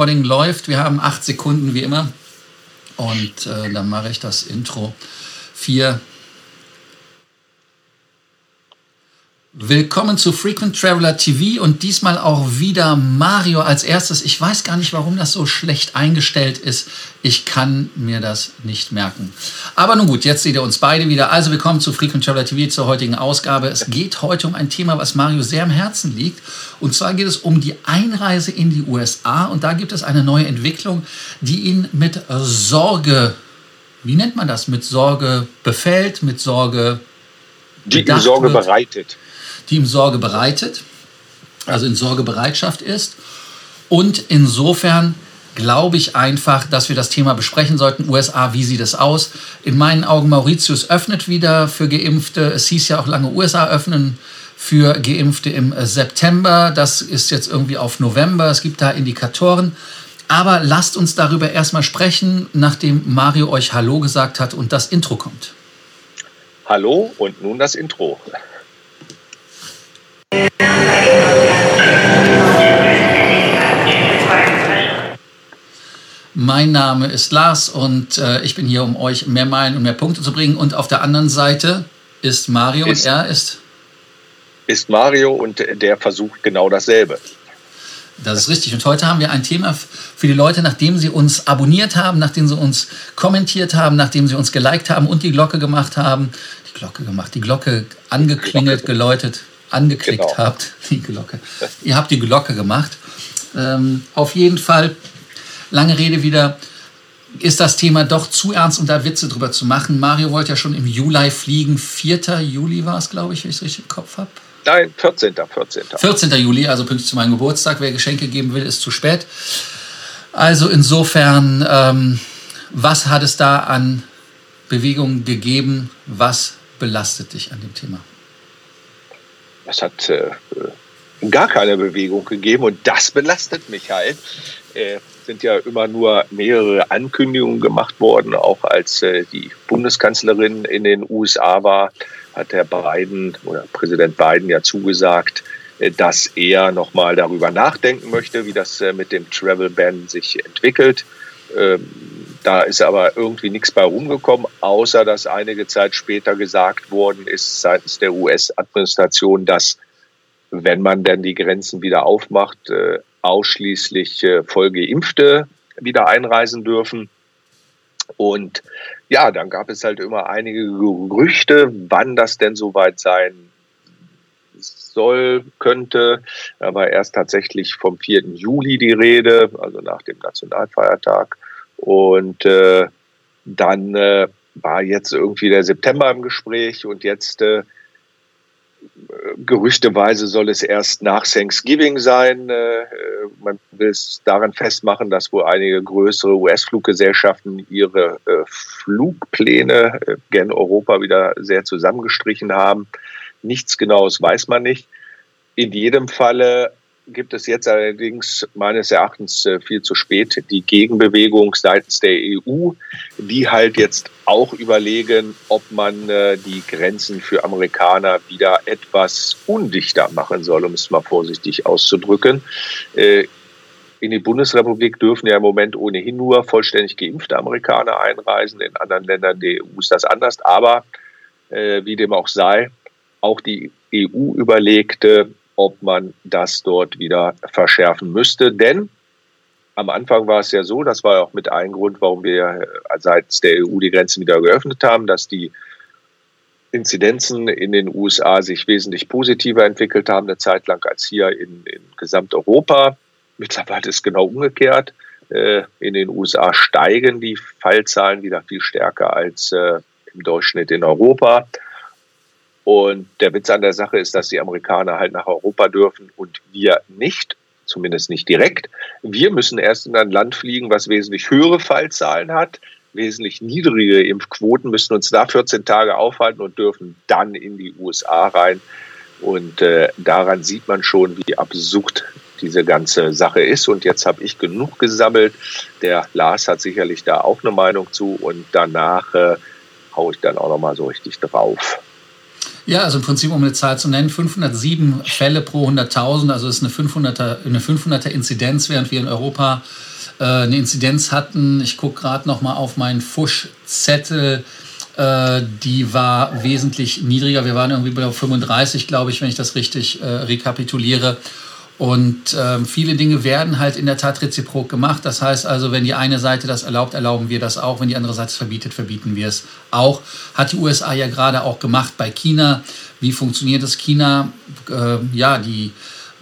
Recording läuft. Wir haben acht Sekunden wie immer. Und äh, dann mache ich das Intro. Vier, Willkommen zu Frequent Traveler TV und diesmal auch wieder Mario als erstes. Ich weiß gar nicht, warum das so schlecht eingestellt ist. Ich kann mir das nicht merken. Aber nun gut, jetzt seht ihr uns beide wieder. Also willkommen zu Frequent Traveler TV zur heutigen Ausgabe. Es geht heute um ein Thema, was Mario sehr am Herzen liegt. Und zwar geht es um die Einreise in die USA. Und da gibt es eine neue Entwicklung, die ihn mit Sorge, wie nennt man das? Mit Sorge befällt, mit Sorge. Die ihm Sorge wird. bereitet die ihm Sorge bereitet, also in Sorgebereitschaft ist. Und insofern glaube ich einfach, dass wir das Thema besprechen sollten. USA, wie sieht es aus? In meinen Augen, Mauritius öffnet wieder für Geimpfte. Es hieß ja auch lange, USA öffnen für Geimpfte im September. Das ist jetzt irgendwie auf November. Es gibt da Indikatoren. Aber lasst uns darüber erstmal sprechen, nachdem Mario euch Hallo gesagt hat und das Intro kommt. Hallo und nun das Intro. Mein Name ist Lars und äh, ich bin hier, um euch mehr Meilen und mehr Punkte zu bringen. Und auf der anderen Seite ist Mario ist, und er ist. Ist Mario und der versucht genau dasselbe. Das ist richtig. Und heute haben wir ein Thema für die Leute, nachdem sie uns abonniert haben, nachdem sie uns kommentiert haben, nachdem sie uns geliked haben und die Glocke gemacht haben. Die Glocke gemacht, die Glocke angeklingelt, geläutet angeklickt genau. habt, die Glocke. Ihr habt die Glocke gemacht. Ähm, auf jeden Fall, lange Rede wieder, ist das Thema doch zu ernst, um da Witze drüber zu machen. Mario wollte ja schon im Juli fliegen. 4. Juli war es, glaube ich, wenn ich es richtig im Kopf habe. Nein, 14. 14. 14. Juli, also pünktlich zu meinem Geburtstag. Wer Geschenke geben will, ist zu spät. Also insofern, ähm, was hat es da an Bewegungen gegeben? Was belastet dich an dem Thema? Es hat äh, gar keine Bewegung gegeben und das belastet mich halt. Äh, sind ja immer nur mehrere Ankündigungen gemacht worden, auch als äh, die Bundeskanzlerin in den USA war, hat Herr Biden oder Präsident Biden ja zugesagt, äh, dass er nochmal darüber nachdenken möchte, wie das äh, mit dem Travel Ban sich entwickelt. Da ist aber irgendwie nichts bei rumgekommen, außer dass einige Zeit später gesagt worden ist seitens der US-Administration, dass wenn man dann die Grenzen wieder aufmacht, äh, ausschließlich äh, Vollgeimpfte wieder einreisen dürfen. Und ja, dann gab es halt immer einige Gerüchte, wann das denn soweit sein soll, könnte. Da war erst tatsächlich vom 4. Juli die Rede, also nach dem Nationalfeiertag. Und äh, dann äh, war jetzt irgendwie der September im Gespräch und jetzt äh, gerüchteweise soll es erst nach Thanksgiving sein. Äh, man will es daran festmachen, dass wohl einige größere US-Fluggesellschaften ihre äh, Flugpläne äh, gen Europa wieder sehr zusammengestrichen haben. Nichts Genaues weiß man nicht. In jedem Falle gibt es jetzt allerdings meines Erachtens äh, viel zu spät die Gegenbewegung seitens der EU, die halt jetzt auch überlegen, ob man äh, die Grenzen für Amerikaner wieder etwas undichter machen soll, um es mal vorsichtig auszudrücken. Äh, in die Bundesrepublik dürfen ja im Moment ohnehin nur vollständig geimpfte Amerikaner einreisen. In anderen Ländern der EU ist das anders. Aber wie dem auch sei, auch die EU überlegte, ob man das dort wieder verschärfen müsste. Denn am Anfang war es ja so, das war auch mit ein Grund, warum wir seitens der EU die Grenzen wieder geöffnet haben, dass die Inzidenzen in den USA sich wesentlich positiver entwickelt haben, eine Zeit lang als hier in, in Gesamteuropa. Mittlerweile ist es genau umgekehrt. Äh, in den USA steigen die Fallzahlen wieder viel stärker als äh, im Durchschnitt in Europa. Und der Witz an der Sache ist, dass die Amerikaner halt nach Europa dürfen und wir nicht, zumindest nicht direkt. Wir müssen erst in ein Land fliegen, was wesentlich höhere Fallzahlen hat, wesentlich niedrige Impfquoten, müssen uns da 14 Tage aufhalten und dürfen dann in die USA rein. Und äh, daran sieht man schon, wie absurd diese ganze Sache ist. Und jetzt habe ich genug gesammelt. Der Lars hat sicherlich da auch eine Meinung zu. Und danach äh, haue ich dann auch noch mal so richtig drauf. Ja, also im Prinzip, um eine Zahl zu nennen, 507 Fälle pro 100.000, also ist eine 500er, eine 500er Inzidenz, während wir in Europa äh, eine Inzidenz hatten. Ich gucke gerade noch mal auf meinen Fuschzettel. Äh, die war wesentlich niedriger. Wir waren irgendwie bei 35, glaube ich, wenn ich das richtig äh, rekapituliere. Und äh, viele Dinge werden halt in der Tat reziprok gemacht. Das heißt also, wenn die eine Seite das erlaubt, erlauben wir das auch. Wenn die andere Seite es verbietet, verbieten wir es auch. Hat die USA ja gerade auch gemacht bei China. Wie funktioniert das China? Äh, ja, die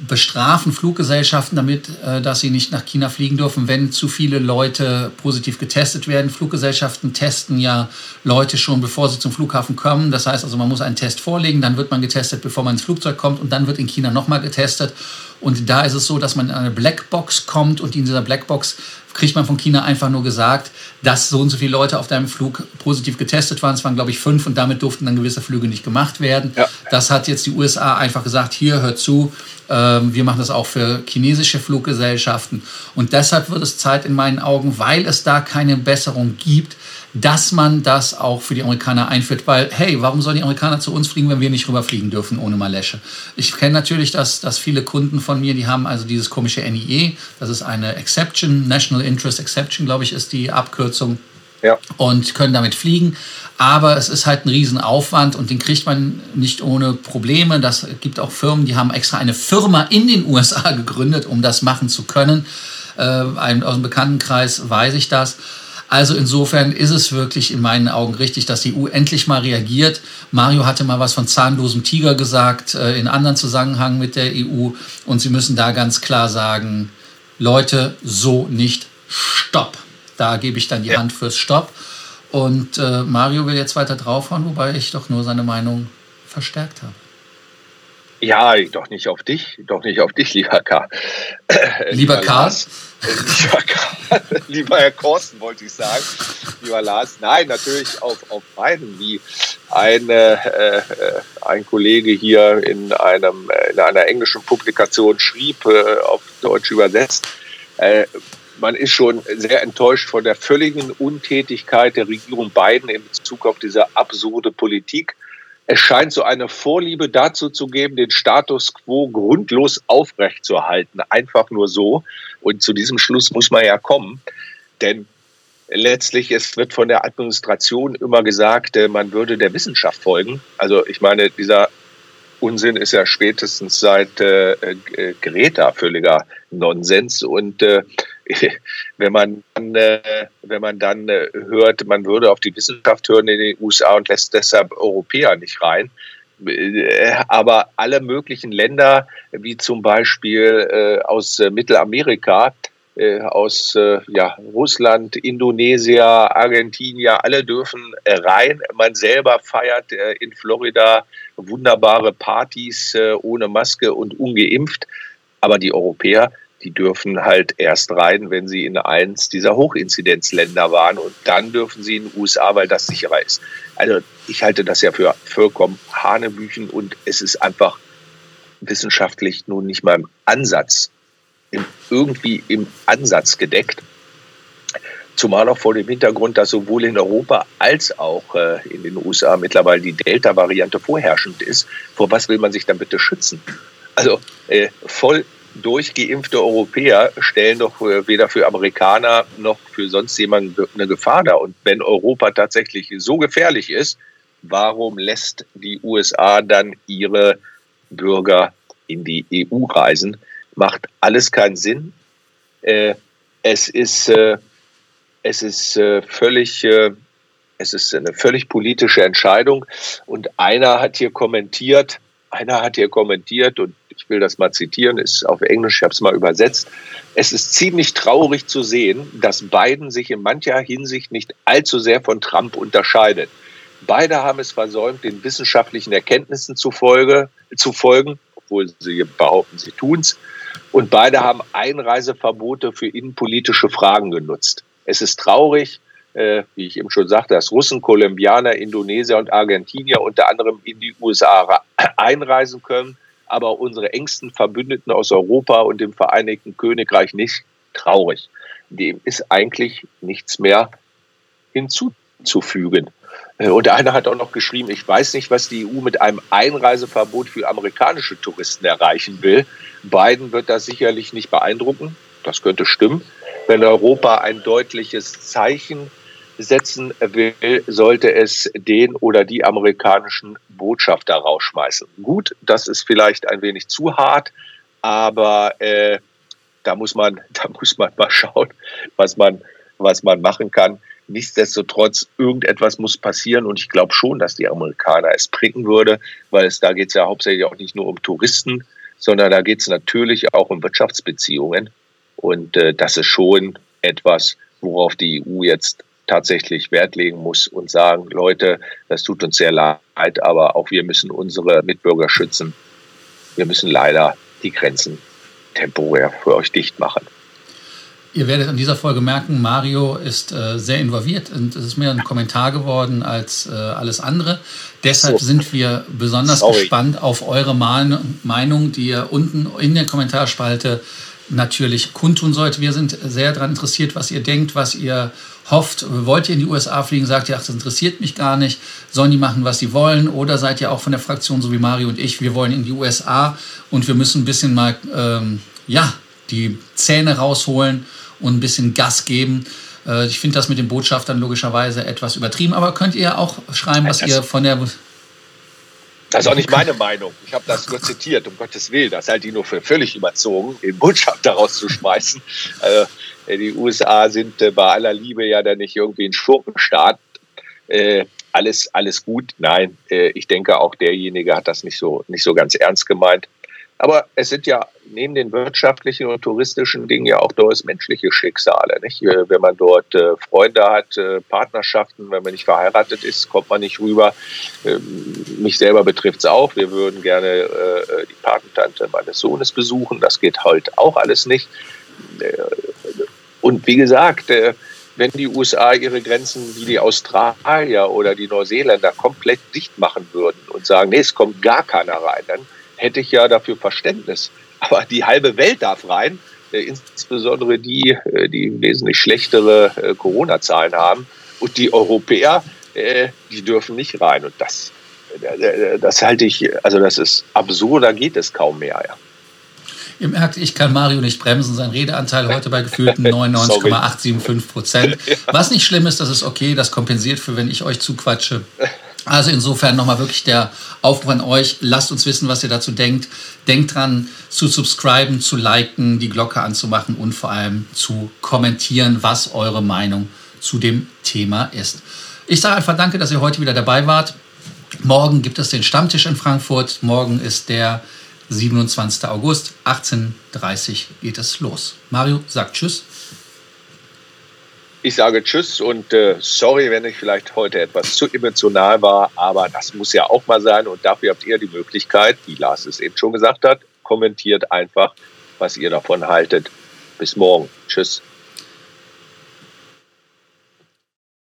bestrafen Fluggesellschaften damit, äh, dass sie nicht nach China fliegen dürfen, wenn zu viele Leute positiv getestet werden. Fluggesellschaften testen ja Leute schon, bevor sie zum Flughafen kommen. Das heißt also, man muss einen Test vorlegen, dann wird man getestet, bevor man ins Flugzeug kommt und dann wird in China nochmal getestet. Und da ist es so, dass man in eine Blackbox kommt und in dieser Blackbox kriegt man von China einfach nur gesagt, dass so und so viele Leute auf deinem Flug positiv getestet waren. Es waren, glaube ich, fünf und damit durften dann gewisse Flüge nicht gemacht werden. Ja. Das hat jetzt die USA einfach gesagt, hier, hört zu, ähm, wir machen das auch für chinesische Fluggesellschaften. Und deshalb wird es Zeit in meinen Augen, weil es da keine Besserung gibt, dass man das auch für die Amerikaner einführt, weil, hey, warum sollen die Amerikaner zu uns fliegen, wenn wir nicht rüberfliegen dürfen ohne Malesche? Ich kenne natürlich, dass, dass viele Kunden von mir, die haben also dieses komische NIE, das ist eine Exception, National Interest Exception, glaube ich, ist die Abkürzung. Ja. Und können damit fliegen. Aber es ist halt ein Riesenaufwand und den kriegt man nicht ohne Probleme. Das gibt auch Firmen, die haben extra eine Firma in den USA gegründet, um das machen zu können. Äh, aus dem Bekanntenkreis weiß ich das. Also insofern ist es wirklich in meinen Augen richtig, dass die EU endlich mal reagiert. Mario hatte mal was von zahnlosem Tiger gesagt, äh, in anderen Zusammenhang mit der EU. Und sie müssen da ganz klar sagen, Leute, so nicht, stopp. Da gebe ich dann die ja. Hand fürs Stopp. Und äh, Mario will jetzt weiter draufhauen, wobei ich doch nur seine Meinung verstärkt habe. Ja, doch nicht auf dich, doch nicht auf dich, lieber Karl. Lieber, Karl? lieber, Karl, lieber Herr Korsten, wollte ich sagen. Lieber Lars. Nein, natürlich auf, auf beiden, wie ein, äh, äh, ein Kollege hier in, einem, äh, in einer englischen Publikation schrieb, äh, auf Deutsch übersetzt. Äh, man ist schon sehr enttäuscht von der völligen Untätigkeit der Regierung Biden in Bezug auf diese absurde Politik es scheint so eine Vorliebe dazu zu geben, den Status quo grundlos aufrechtzuerhalten. Einfach nur so. Und zu diesem Schluss muss man ja kommen. Denn letztlich, es wird von der Administration immer gesagt, äh, man würde der Wissenschaft folgen. Also ich meine, dieser Unsinn ist ja spätestens seit äh, äh Greta völliger Nonsens. Und äh, wenn man äh, wenn man dann äh, hört, man würde auf die Wissenschaft hören in den USA und lässt deshalb Europäer nicht rein. Äh, aber alle möglichen Länder, wie zum Beispiel äh, aus äh, Mittelamerika, äh, aus ja, Russland, Indonesien, Argentinien, alle dürfen rein. Man selber feiert in Florida wunderbare Partys ohne Maske und ungeimpft. Aber die Europäer die dürfen halt erst rein, wenn sie in eins dieser Hochinzidenzländer waren und dann dürfen sie in den USA, weil das sicherer ist. Also ich halte das ja für vollkommen Hanebüchen und es ist einfach wissenschaftlich nun nicht mal im Ansatz, im, irgendwie im Ansatz gedeckt. Zumal auch vor dem Hintergrund, dass sowohl in Europa als auch äh, in den USA mittlerweile die Delta-Variante vorherrschend ist. Vor was will man sich dann bitte schützen? Also äh, voll durchgeimpfte Europäer stellen doch weder für Amerikaner noch für sonst jemanden eine Gefahr dar. Und wenn Europa tatsächlich so gefährlich ist, warum lässt die USA dann ihre Bürger in die EU reisen? Macht alles keinen Sinn. Äh, es ist, äh, es ist äh, völlig, es ist eine völlig politische Entscheidung. Und einer hat hier kommentiert, einer hat hier kommentiert und ich will das mal zitieren, ist auf Englisch, ich habe es mal übersetzt. Es ist ziemlich traurig zu sehen, dass Biden sich in mancher Hinsicht nicht allzu sehr von Trump unterscheidet. Beide haben es versäumt, den wissenschaftlichen Erkenntnissen zufolge, zu folgen, obwohl sie behaupten, sie tun es. Und beide haben Einreiseverbote für innenpolitische Fragen genutzt. Es ist traurig, äh, wie ich eben schon sagte, dass Russen, Kolumbianer, Indonesier und Argentinier unter anderem in die USA einreisen können aber unsere engsten Verbündeten aus Europa und dem Vereinigten Königreich nicht traurig. Dem ist eigentlich nichts mehr hinzuzufügen. Äh, und einer hat auch noch geschrieben, ich weiß nicht, was die EU mit einem Einreiseverbot für amerikanische Touristen erreichen will. Biden wird das sicherlich nicht beeindrucken. Das könnte stimmen. wenn Europa ein deutliches Zeichen setzen will, sollte es den oder die amerikanischen Botschafter rausschmeißen. Gut, das ist vielleicht ein wenig zu hart, aber äh, da muss man, da muss man mal schauen, was man, was man machen kann. Nichtsdestotrotz, irgendetwas muss passieren und ich glaube schon, dass die Amerikaner es bringen würde, weil es da geht es ja hauptsächlich auch nicht nur um Touristen, sondern da geht es natürlich auch um Wirtschaftsbeziehungen. Und äh, das ist schon etwas, worauf die EU jetzt tatsächlich Wert legen muss und sagen, Leute, das tut uns sehr leid, aber auch wir müssen unsere Mitbürger schützen. Wir müssen leider die Grenzen temporär für euch dicht machen. Ihr werdet an dieser Folge merken, Mario ist äh, sehr involviert und es ist mehr ein Kommentar geworden als äh, alles andere. Deshalb so. sind wir besonders Sorry. gespannt auf eure Meinung, die ihr unten in der Kommentarspalte natürlich kundtun sollt. Wir sind sehr daran interessiert, was ihr denkt, was ihr hofft. Wollt ihr in die USA fliegen? Sagt ihr, ach, das interessiert mich gar nicht. Sollen die machen, was sie wollen? Oder seid ihr auch von der Fraktion, so wie Mario und ich, wir wollen in die USA und wir müssen ein bisschen mal, ähm, ja, die Zähne rausholen und ein bisschen Gas geben. Äh, ich finde das mit den Botschaftern logischerweise etwas übertrieben, aber könnt ihr auch schreiben, was ihr von der das ist auch nicht meine Meinung. Ich habe das nur zitiert, um Gottes Willen. Das halte ich nur für völlig überzogen, den Botschafter rauszuschmeißen. Also, die USA sind äh, bei aller Liebe ja dann nicht irgendwie ein Schurkenstaat. Äh, alles, alles gut. Nein, äh, ich denke auch derjenige hat das nicht so, nicht so ganz ernst gemeint. Aber es sind ja neben den wirtschaftlichen und touristischen Dingen ja auch durchaus menschliche Schicksale. Nicht? Wenn man dort äh, Freunde hat, äh, Partnerschaften, wenn man nicht verheiratet ist, kommt man nicht rüber. Ähm, mich selber betrifft es auch. Wir würden gerne äh, die Patentante meines Sohnes besuchen. Das geht heute auch alles nicht. Äh, und wie gesagt, äh, wenn die USA ihre Grenzen wie die Australier oder die Neuseeländer komplett dicht machen würden und sagen, nee, es kommt gar keiner rein, dann hätte ich ja dafür Verständnis. Aber die halbe Welt darf rein, äh, insbesondere die, äh, die wesentlich schlechtere äh, Corona-Zahlen haben. Und die Europäer, die dürfen nicht rein. Und das, das halte ich, also das ist absurder geht es kaum mehr. Ja. Ihr merkt, ich kann Mario nicht bremsen. Sein Redeanteil heute bei gefühlten 99,875 Prozent. Was nicht schlimm ist, das ist okay. Das kompensiert für, wenn ich euch zuquatsche. Also insofern nochmal wirklich der Aufruf an euch. Lasst uns wissen, was ihr dazu denkt. Denkt dran, zu subscriben, zu liken, die Glocke anzumachen und vor allem zu kommentieren, was eure Meinung zu dem Thema ist. Ich sage einfach danke, dass ihr heute wieder dabei wart. Morgen gibt es den Stammtisch in Frankfurt. Morgen ist der 27. August, 18.30 Uhr geht es los. Mario sagt Tschüss. Ich sage Tschüss und äh, sorry, wenn ich vielleicht heute etwas zu emotional war, aber das muss ja auch mal sein und dafür habt ihr die Möglichkeit, wie Lars es eben schon gesagt hat, kommentiert einfach, was ihr davon haltet. Bis morgen. Tschüss.